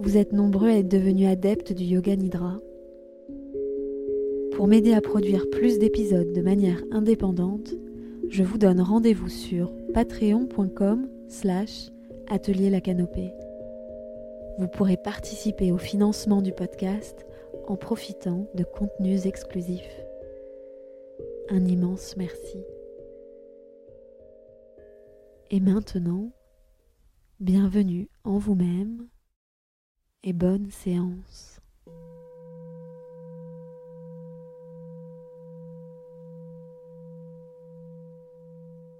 Vous êtes nombreux à être devenus adeptes du yoga nidra. Pour m'aider à produire plus d'épisodes de manière indépendante, je vous donne rendez-vous sur patreon.com slash atelier la canopée. Vous pourrez participer au financement du podcast en profitant de contenus exclusifs. Un immense merci. Et maintenant, bienvenue en vous-même et bonne séance.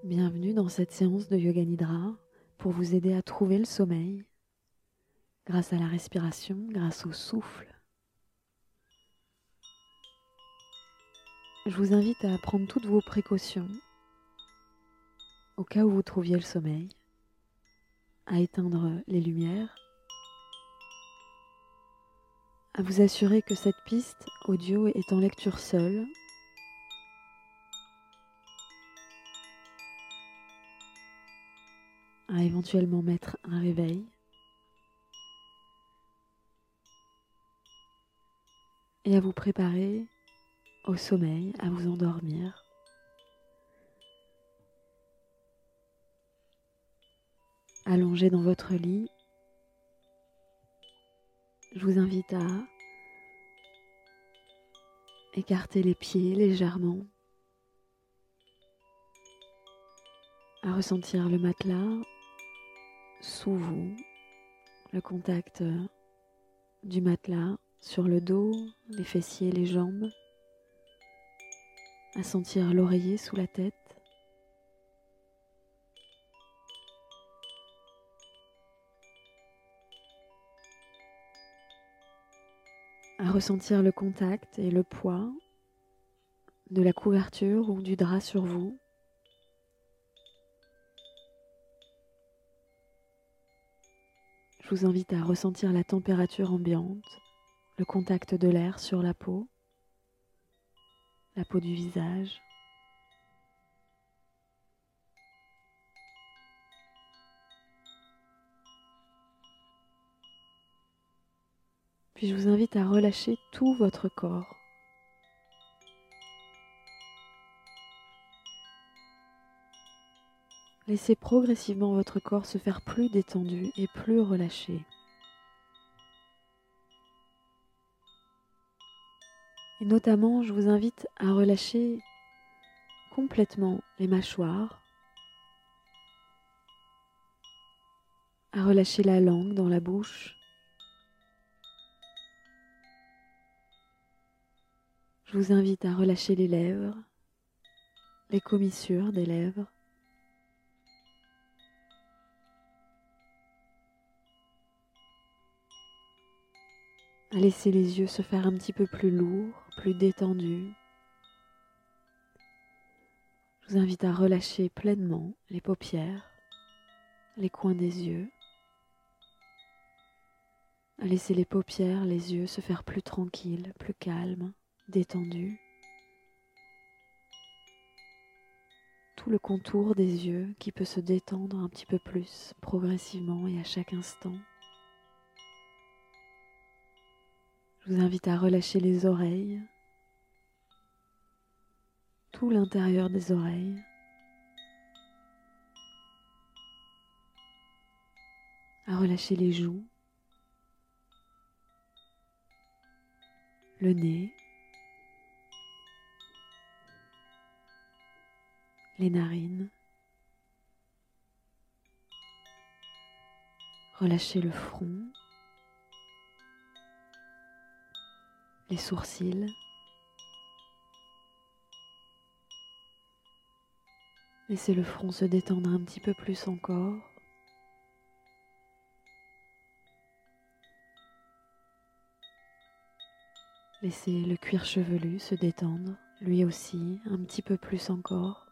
Bienvenue dans cette séance de Yoga Nidra pour vous aider à trouver le sommeil grâce à la respiration, grâce au souffle. Je vous invite à prendre toutes vos précautions au cas où vous trouviez le sommeil, à éteindre les lumières, à vous assurer que cette piste audio est en lecture seule à éventuellement mettre un réveil. Et à vous préparer au sommeil, à vous endormir. Allongé dans votre lit, je vous invite à écarter les pieds légèrement, à ressentir le matelas sous vous, le contact du matelas sur le dos, les fessiers, les jambes, à sentir l'oreiller sous la tête. À ressentir le contact et le poids de la couverture ou du drap sur vous. Je vous invite à ressentir la température ambiante, le contact de l'air sur la peau, la peau du visage. Puis je vous invite à relâcher tout votre corps. Laissez progressivement votre corps se faire plus détendu et plus relâché. Et notamment, je vous invite à relâcher complètement les mâchoires, à relâcher la langue dans la bouche. Je vous invite à relâcher les lèvres, les commissures des lèvres. à laisser les yeux se faire un petit peu plus lourds, plus détendus. Je vous invite à relâcher pleinement les paupières, les coins des yeux, à laisser les paupières, les yeux se faire plus tranquilles, plus calmes, détendus. Tout le contour des yeux qui peut se détendre un petit peu plus progressivement et à chaque instant. Je vous invite à relâcher les oreilles, tout l'intérieur des oreilles. à relâcher les joues, le nez, les narines. Relâchez le front, les sourcils, Laissez le front se détendre un petit peu plus encore. Laissez le cuir chevelu se détendre, lui aussi, un petit peu plus encore.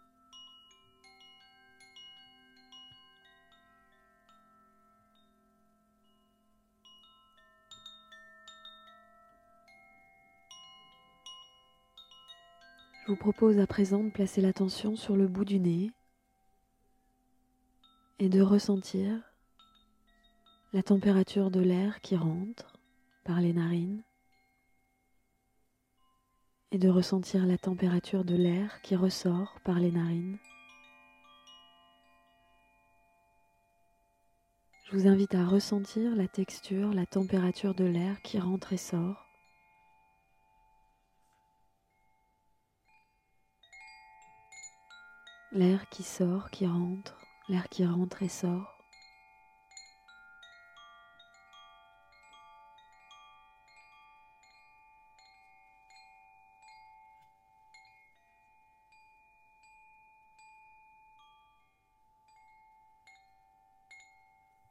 Je vous propose à présent de placer l'attention sur le bout du nez et de ressentir la température de l'air qui rentre par les narines et de ressentir la température de l'air qui ressort par les narines. Je vous invite à ressentir la texture, la température de l'air qui rentre et sort. L'air qui sort, qui rentre, l'air qui rentre et sort.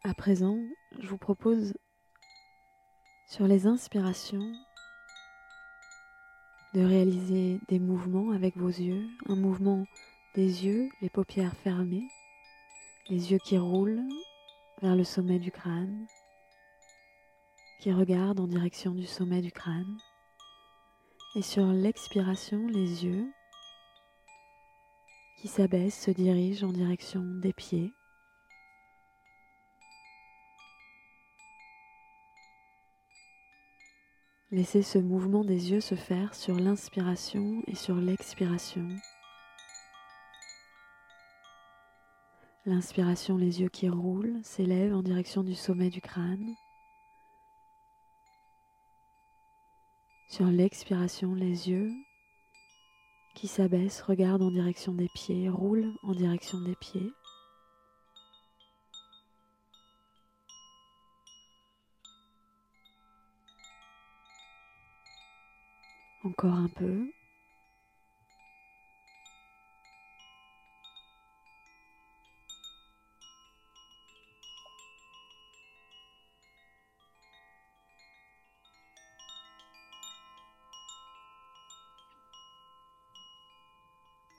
À présent, je vous propose sur les inspirations de réaliser des mouvements avec vos yeux, un mouvement des yeux, les paupières fermées, les yeux qui roulent vers le sommet du crâne, qui regardent en direction du sommet du crâne, et sur l'expiration, les yeux qui s'abaissent, se dirigent en direction des pieds. Laissez ce mouvement des yeux se faire sur l'inspiration et sur l'expiration. L'inspiration, les yeux qui roulent, s'élèvent en direction du sommet du crâne. Sur l'expiration, les yeux qui s'abaissent regardent en direction des pieds, roulent en direction des pieds. Encore un peu.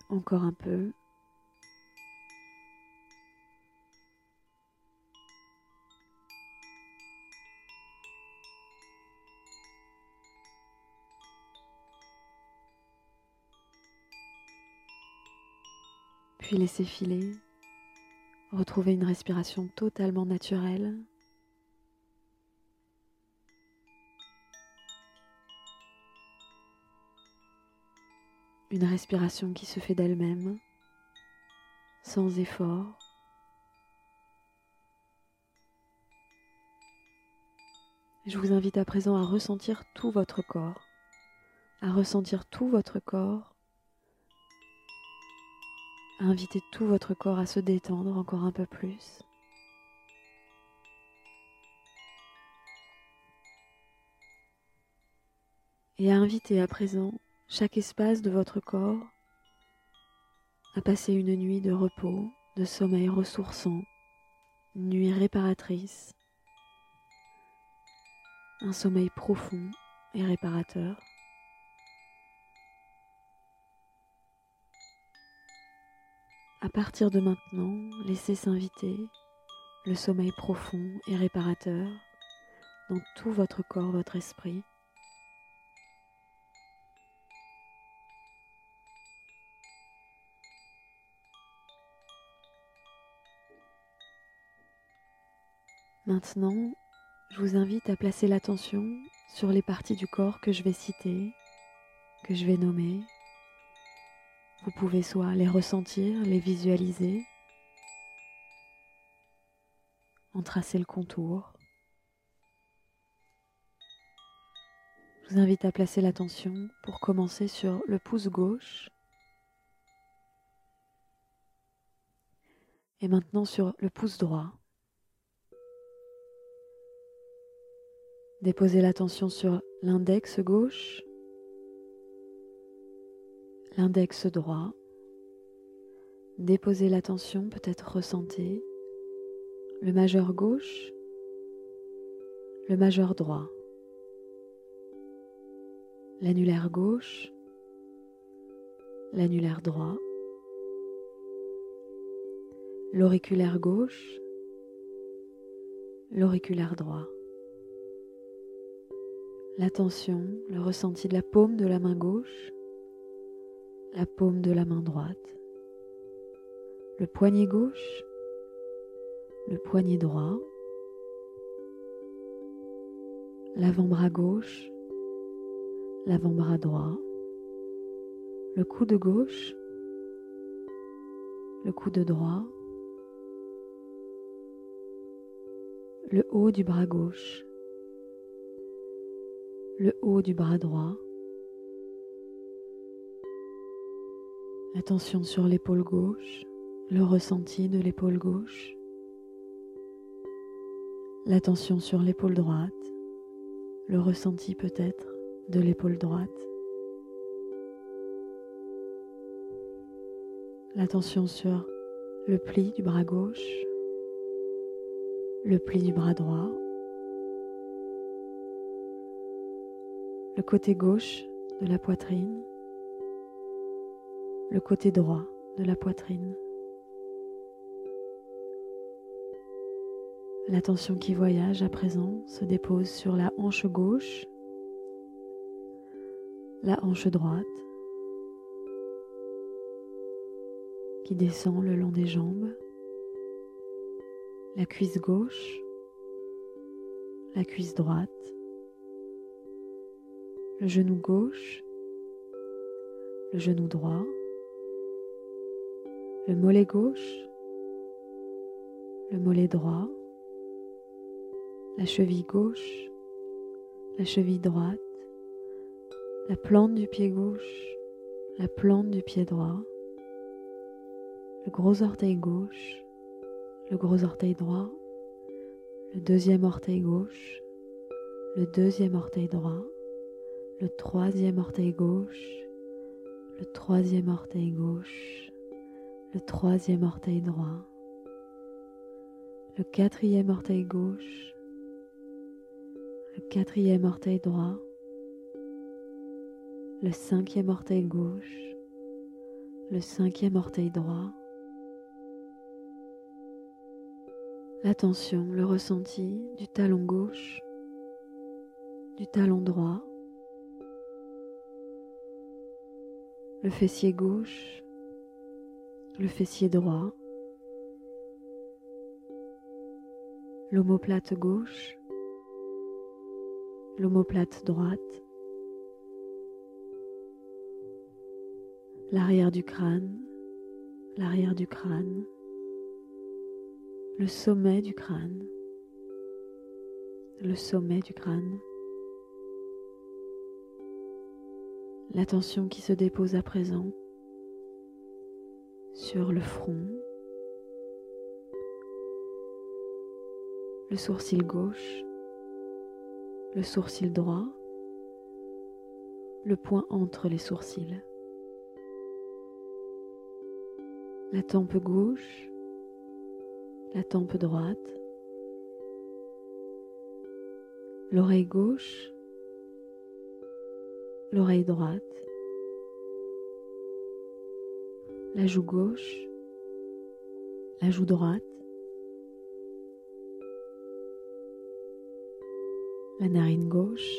Encore un peu. puis laisser filer, retrouver une respiration totalement naturelle. Une respiration qui se fait d'elle-même, sans effort. Je vous invite à présent à ressentir tout votre corps, à ressentir tout votre corps Invitez tout votre corps à se détendre encore un peu plus. Et à inviter à présent chaque espace de votre corps à passer une nuit de repos, de sommeil ressourçant, nuit réparatrice, un sommeil profond et réparateur. À partir de maintenant, laissez s'inviter le sommeil profond et réparateur dans tout votre corps, votre esprit. Maintenant, je vous invite à placer l'attention sur les parties du corps que je vais citer, que je vais nommer, vous pouvez soit les ressentir, les visualiser, en tracer le contour. Je vous invite à placer l'attention pour commencer sur le pouce gauche et maintenant sur le pouce droit. Déposez l'attention sur l'index gauche l'index droit. Déposez l'attention, peut-être ressentez le majeur gauche, le majeur droit. l'annulaire gauche, l'annulaire droit, l'auriculaire gauche, l'auriculaire droit. L'attention, le ressenti de la paume de la main gauche, la paume de la main droite, le poignet gauche, le poignet droit, l'avant-bras gauche, l'avant-bras droit, le coude gauche, le coude droit, le haut du bras gauche, le haut du bras droit, attention sur l'épaule gauche, le ressenti de l'épaule gauche, l'attention sur l'épaule droite, le ressenti peut-être de l'épaule droite, l'attention sur le pli du bras gauche, le pli du bras droit, le côté gauche de la poitrine, le côté droit de la poitrine. L'attention qui voyage à présent se dépose sur la hanche gauche, la hanche droite, qui descend le long des jambes, la cuisse gauche, la cuisse droite, le genou gauche, le genou droit, le mollet gauche, le mollet droit, la cheville gauche, la cheville droite, la plante du pied gauche, la plante du pied droit, le gros orteil gauche, le gros orteil droit, le deuxième orteil gauche, le deuxième orteil droit, le troisième orteil gauche, le troisième orteil gauche, le troisième orteil droit, le quatrième orteil gauche, le quatrième orteil droit, le cinquième orteil gauche, le cinquième orteil droit, l'attention, le ressenti du talon gauche, du talon droit, le fessier gauche, le fessier droit, l'omoplate gauche, l'omoplate droite, l'arrière du crâne, l'arrière du crâne, le sommet du crâne, le sommet du crâne. L'attention qui se dépose à présent sur le front, le sourcil gauche, le sourcil droit, le point entre les sourcils, la tempe gauche, la tempe droite, l'oreille gauche, l'oreille droite, la joue gauche, la joue droite, la narine gauche,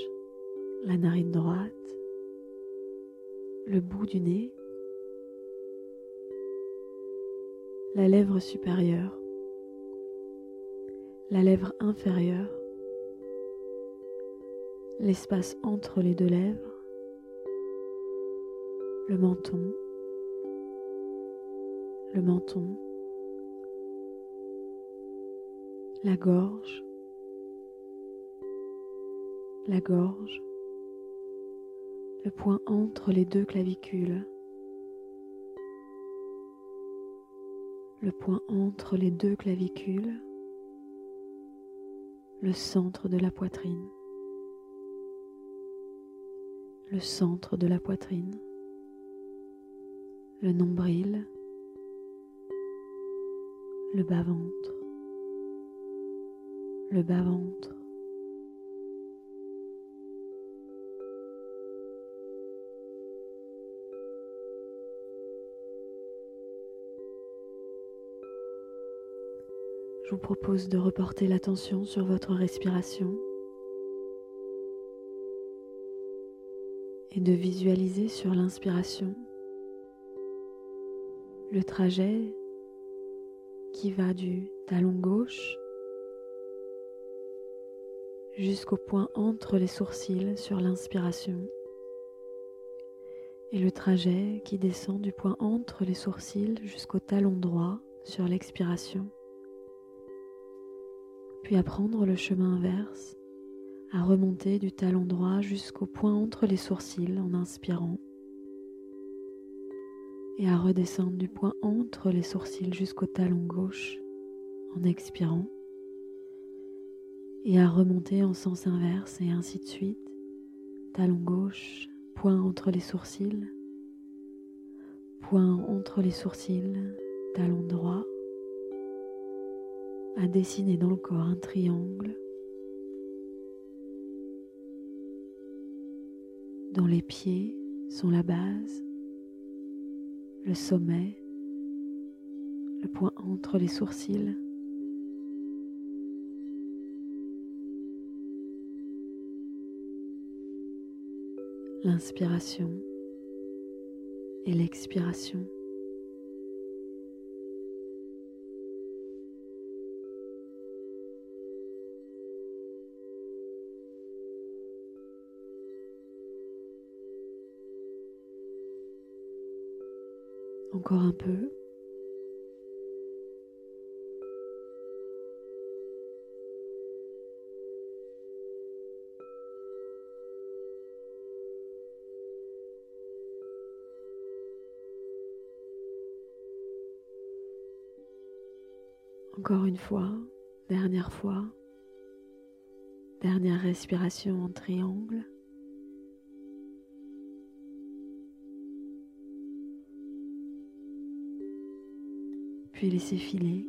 la narine droite, le bout du nez, la lèvre supérieure, la lèvre inférieure, l'espace entre les deux lèvres, le menton, le menton, la gorge, la gorge, le point entre les deux clavicules, le point entre les deux clavicules, le centre de la poitrine, le centre de la poitrine, le nombril, le bas-ventre, le bas-ventre. Je vous propose de reporter l'attention sur votre respiration et de visualiser sur l'inspiration le trajet qui va du talon gauche jusqu'au point entre les sourcils sur l'inspiration et le trajet qui descend du point entre les sourcils jusqu'au talon droit sur l'expiration, puis à prendre le chemin inverse, à remonter du talon droit jusqu'au point entre les sourcils en inspirant et à redescendre du point entre les sourcils jusqu'au talon gauche en expirant et à remonter en sens inverse et ainsi de suite, talon gauche, point entre les sourcils, point entre les sourcils, talon droit, à dessiner dans le corps un triangle dont les pieds sont la base le sommet, le point entre les sourcils. L'inspiration et l'expiration. Encore un peu. Encore une fois, dernière fois, dernière respiration en triangle. Puis laisser filer.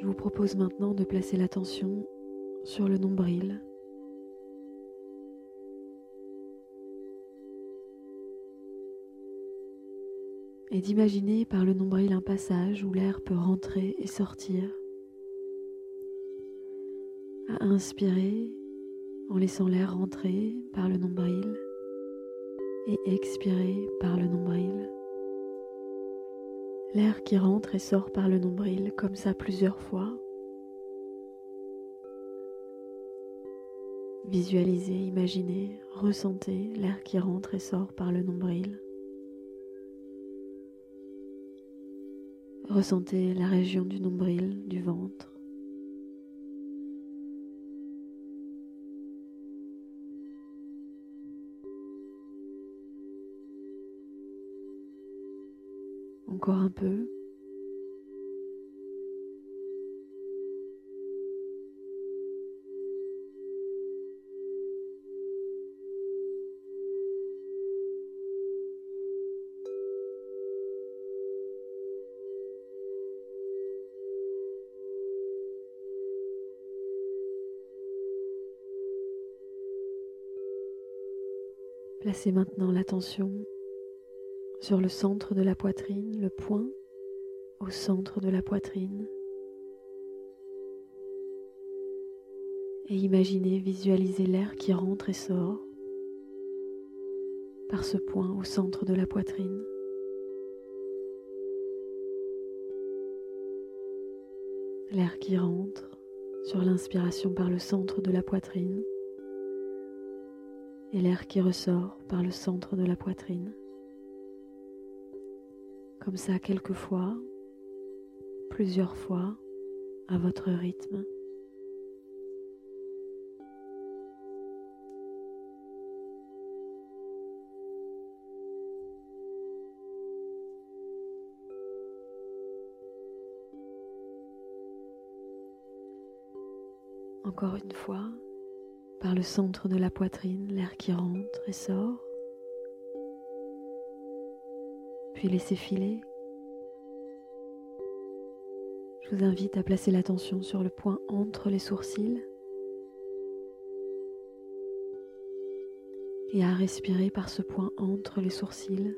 Je vous propose maintenant de placer l'attention sur le nombril. Et d'imaginer par le nombril un passage où l'air peut rentrer et sortir. À inspirer en laissant l'air rentrer par le nombril et expirer par le nombril. L'air qui rentre et sort par le nombril comme ça plusieurs fois. Visualisez, imaginez, ressentez l'air qui rentre et sort par le nombril. Ressentez la région du nombril, du ventre. Encore un peu. Placez maintenant l'attention sur le centre de la poitrine, le point au centre de la poitrine. Et imaginez, visualisez l'air qui rentre et sort par ce point au centre de la poitrine. L'air qui rentre sur l'inspiration par le centre de la poitrine et l'air qui ressort par le centre de la poitrine comme ça quelquefois, plusieurs fois, à votre rythme. Encore une fois, par le centre de la poitrine, l'air qui rentre et sort puis filer. Je vous invite à placer l'attention sur le point entre les sourcils et à respirer par ce point entre les sourcils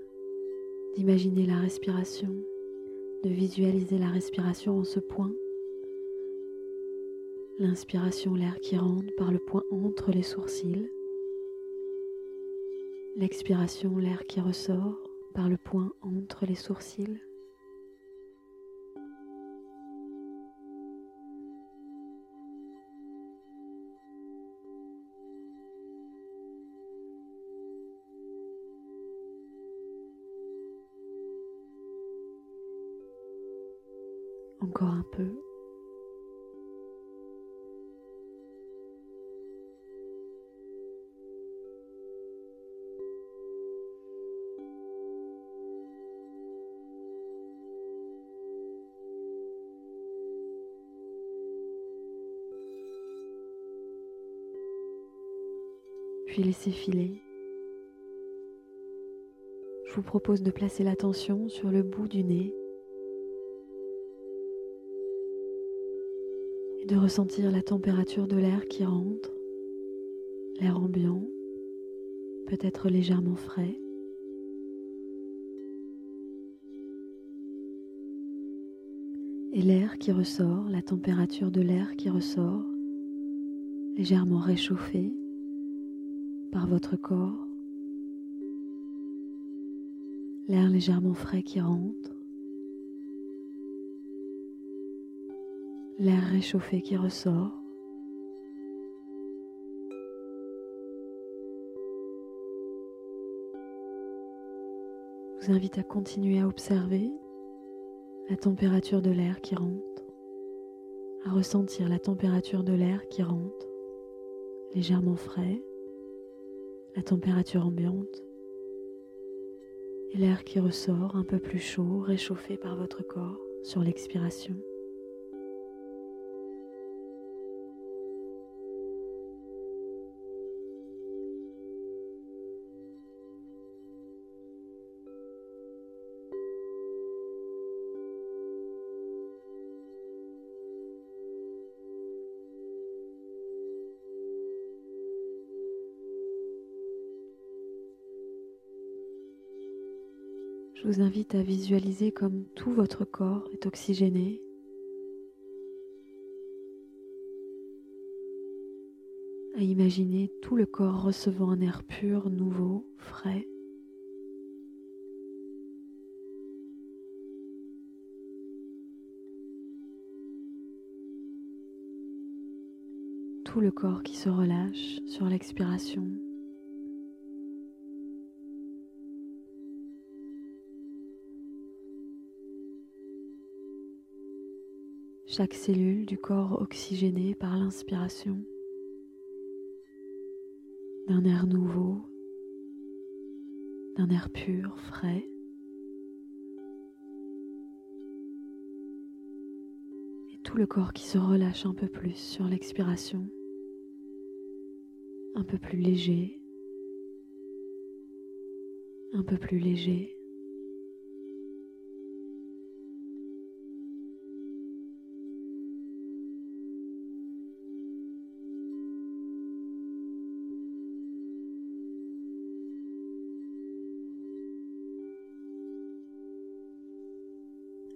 d'imaginer la respiration, de visualiser la respiration en ce point. L'inspiration, l'air qui rentre par le point entre les sourcils. L'expiration, l'air qui ressort par le point entre les sourcils. Encore un peu. Puis laissez filer. Je vous propose de placer l'attention sur le bout du nez de ressentir la température de l'air qui rentre, l'air ambiant, peut-être légèrement frais. Et l'air qui ressort, la température de l'air qui ressort, légèrement réchauffé par votre corps. L'air légèrement frais qui rentre. l'air réchauffé qui ressort. Je vous invite à continuer à observer la température de l'air qui rentre, à ressentir la température de l'air qui rentre, légèrement frais, la température ambiante, et l'air qui ressort un peu plus chaud, réchauffé par votre corps sur l'expiration. Je vous invite à visualiser comme tout votre corps est oxygéné. À imaginer tout le corps recevant un air pur, nouveau, frais. Tout le corps qui se relâche sur l'expiration. Chaque cellule du corps oxygénée par l'inspiration d'un air nouveau, d'un air pur, frais. Et tout le corps qui se relâche un peu plus sur l'expiration, un peu plus léger, un peu plus léger.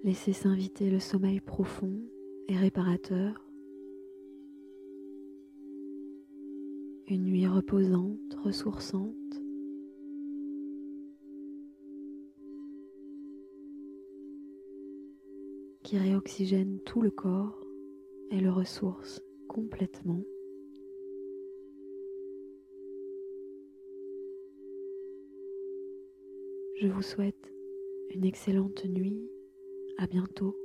Laissez s'inviter le sommeil profond et réparateur. Une nuit reposante, ressourçante. qui réoxygène tout le corps et le ressource complètement. Je vous souhaite une excellente nuit à bientôt.